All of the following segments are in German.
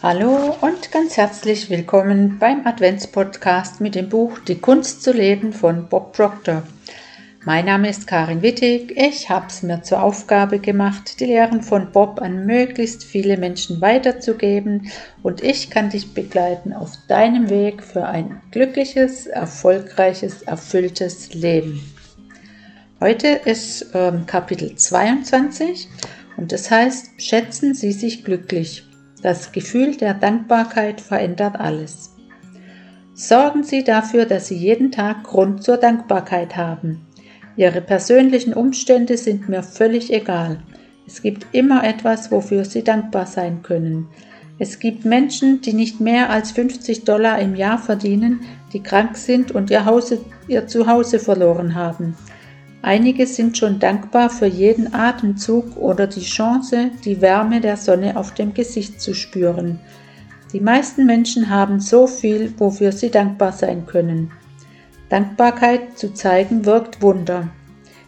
Hallo und ganz herzlich willkommen beim Adventspodcast mit dem Buch Die Kunst zu leben von Bob Proctor. Mein Name ist Karin Wittig. Ich habe es mir zur Aufgabe gemacht, die Lehren von Bob an möglichst viele Menschen weiterzugeben und ich kann dich begleiten auf deinem Weg für ein glückliches, erfolgreiches, erfülltes Leben. Heute ist ähm, Kapitel 22 und das heißt, schätzen Sie sich glücklich. Das Gefühl der Dankbarkeit verändert alles. Sorgen Sie dafür, dass Sie jeden Tag Grund zur Dankbarkeit haben. Ihre persönlichen Umstände sind mir völlig egal. Es gibt immer etwas, wofür Sie dankbar sein können. Es gibt Menschen, die nicht mehr als 50 Dollar im Jahr verdienen, die krank sind und ihr, Hause, ihr Zuhause verloren haben. Einige sind schon dankbar für jeden Atemzug oder die Chance, die Wärme der Sonne auf dem Gesicht zu spüren. Die meisten Menschen haben so viel, wofür sie dankbar sein können. Dankbarkeit zu zeigen wirkt Wunder.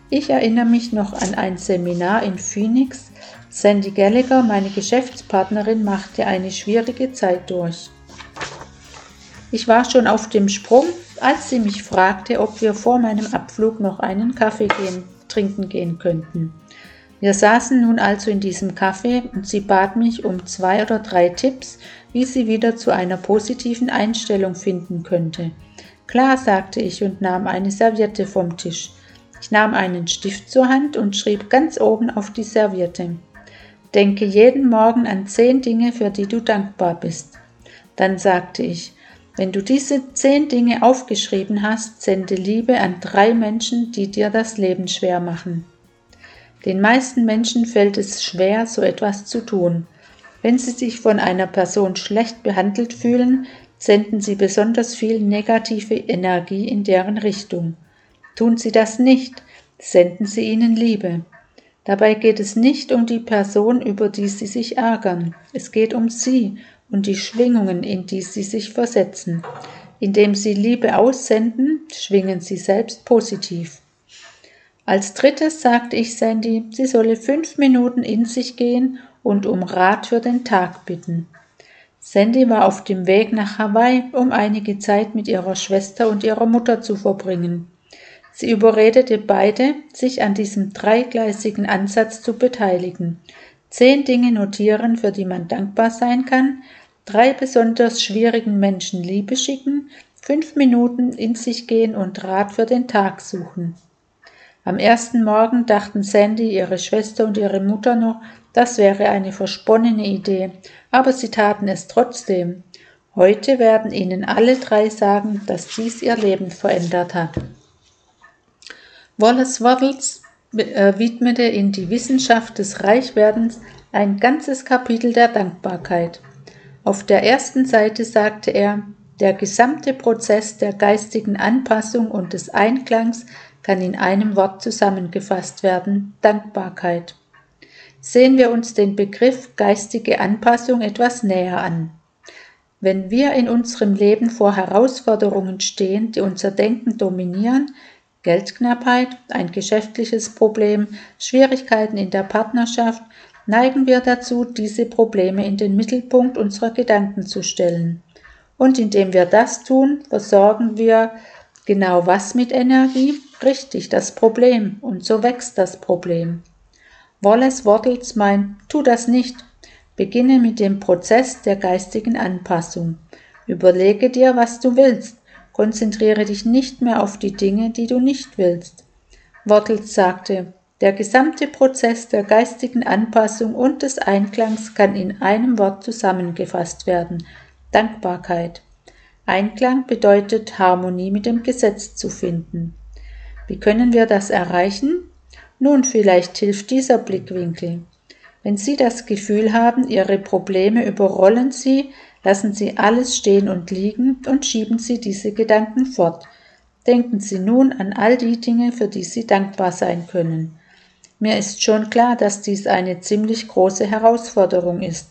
Ich erinnere mich noch an ein Seminar in Phoenix. Sandy Gallagher, meine Geschäftspartnerin, machte eine schwierige Zeit durch. Ich war schon auf dem Sprung, als sie mich fragte, ob wir vor meinem Abflug noch einen Kaffee gehen, trinken gehen könnten. Wir saßen nun also in diesem Kaffee und sie bat mich um zwei oder drei Tipps, wie sie wieder zu einer positiven Einstellung finden könnte. Klar, sagte ich und nahm eine Serviette vom Tisch. Ich nahm einen Stift zur Hand und schrieb ganz oben auf die Serviette. Denke jeden Morgen an zehn Dinge, für die du dankbar bist. Dann sagte ich, wenn du diese zehn Dinge aufgeschrieben hast, sende Liebe an drei Menschen, die dir das Leben schwer machen. Den meisten Menschen fällt es schwer, so etwas zu tun. Wenn sie sich von einer Person schlecht behandelt fühlen, senden sie besonders viel negative Energie in deren Richtung. Tun sie das nicht, senden sie ihnen Liebe. Dabei geht es nicht um die Person, über die sie sich ärgern. Es geht um sie und die Schwingungen, in die sie sich versetzen. Indem sie Liebe aussenden, schwingen sie selbst positiv. Als drittes sagte ich Sandy, sie solle fünf Minuten in sich gehen und um Rat für den Tag bitten. Sandy war auf dem Weg nach Hawaii, um einige Zeit mit ihrer Schwester und ihrer Mutter zu verbringen. Sie überredete beide, sich an diesem dreigleisigen Ansatz zu beteiligen. Zehn Dinge notieren, für die man dankbar sein kann, drei besonders schwierigen Menschen Liebe schicken, fünf Minuten in sich gehen und Rat für den Tag suchen. Am ersten Morgen dachten Sandy, ihre Schwester und ihre Mutter noch, das wäre eine versponnene Idee, aber sie taten es trotzdem. Heute werden ihnen alle drei sagen, dass dies ihr Leben verändert hat. Wallace Waddles widmete in die Wissenschaft des Reichwerdens ein ganzes Kapitel der Dankbarkeit. Auf der ersten Seite sagte er, der gesamte Prozess der geistigen Anpassung und des Einklangs kann in einem Wort zusammengefasst werden Dankbarkeit. Sehen wir uns den Begriff geistige Anpassung etwas näher an. Wenn wir in unserem Leben vor Herausforderungen stehen, die unser Denken dominieren, Geldknappheit, ein geschäftliches Problem, Schwierigkeiten in der Partnerschaft, neigen wir dazu, diese Probleme in den Mittelpunkt unserer Gedanken zu stellen. Und indem wir das tun, versorgen wir genau was mit Energie? Richtig, das Problem. Und so wächst das Problem. Wallace Wattles meint, tu das nicht. Beginne mit dem Prozess der geistigen Anpassung. Überlege dir, was du willst. Konzentriere dich nicht mehr auf die Dinge, die du nicht willst. Wattles sagte, der gesamte Prozess der geistigen Anpassung und des Einklangs kann in einem Wort zusammengefasst werden Dankbarkeit. Einklang bedeutet Harmonie mit dem Gesetz zu finden. Wie können wir das erreichen? Nun, vielleicht hilft dieser Blickwinkel. Wenn Sie das Gefühl haben, Ihre Probleme überrollen Sie, lassen Sie alles stehen und liegen und schieben Sie diese Gedanken fort. Denken Sie nun an all die Dinge, für die Sie dankbar sein können. Mir ist schon klar, dass dies eine ziemlich große Herausforderung ist.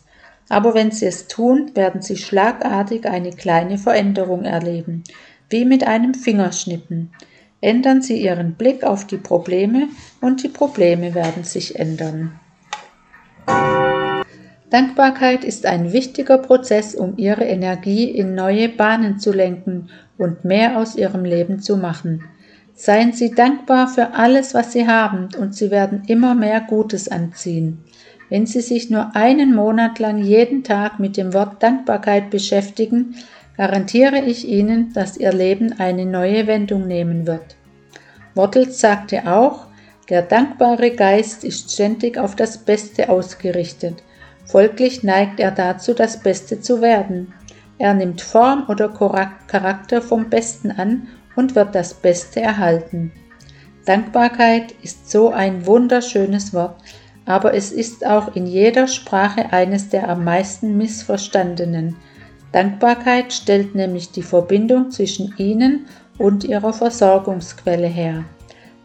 Aber wenn Sie es tun, werden Sie schlagartig eine kleine Veränderung erleben, wie mit einem Fingerschnippen. Ändern Sie Ihren Blick auf die Probleme und die Probleme werden sich ändern. Dankbarkeit ist ein wichtiger Prozess, um ihre Energie in neue Bahnen zu lenken und mehr aus ihrem Leben zu machen. Seien Sie dankbar für alles, was Sie haben, und Sie werden immer mehr Gutes anziehen. Wenn Sie sich nur einen Monat lang jeden Tag mit dem Wort Dankbarkeit beschäftigen, garantiere ich Ihnen, dass Ihr Leben eine neue Wendung nehmen wird. Wortels sagte auch, der dankbare Geist ist ständig auf das Beste ausgerichtet. Folglich neigt er dazu, das Beste zu werden. Er nimmt Form oder Charakter vom Besten an und wird das Beste erhalten. Dankbarkeit ist so ein wunderschönes Wort, aber es ist auch in jeder Sprache eines der am meisten missverstandenen. Dankbarkeit stellt nämlich die Verbindung zwischen ihnen und ihrer Versorgungsquelle her.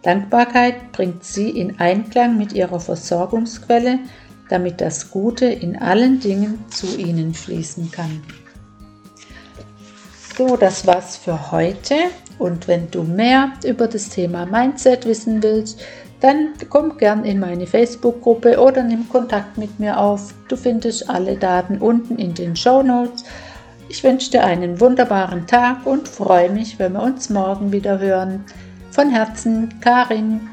Dankbarkeit bringt sie in Einklang mit ihrer Versorgungsquelle, damit das Gute in allen Dingen zu ihnen fließen kann. So, das war's für heute. Und wenn du mehr über das Thema Mindset wissen willst, dann komm gern in meine Facebook-Gruppe oder nimm Kontakt mit mir auf. Du findest alle Daten unten in den Show Notes. Ich wünsche dir einen wunderbaren Tag und freue mich, wenn wir uns morgen wieder hören. Von Herzen, Karin.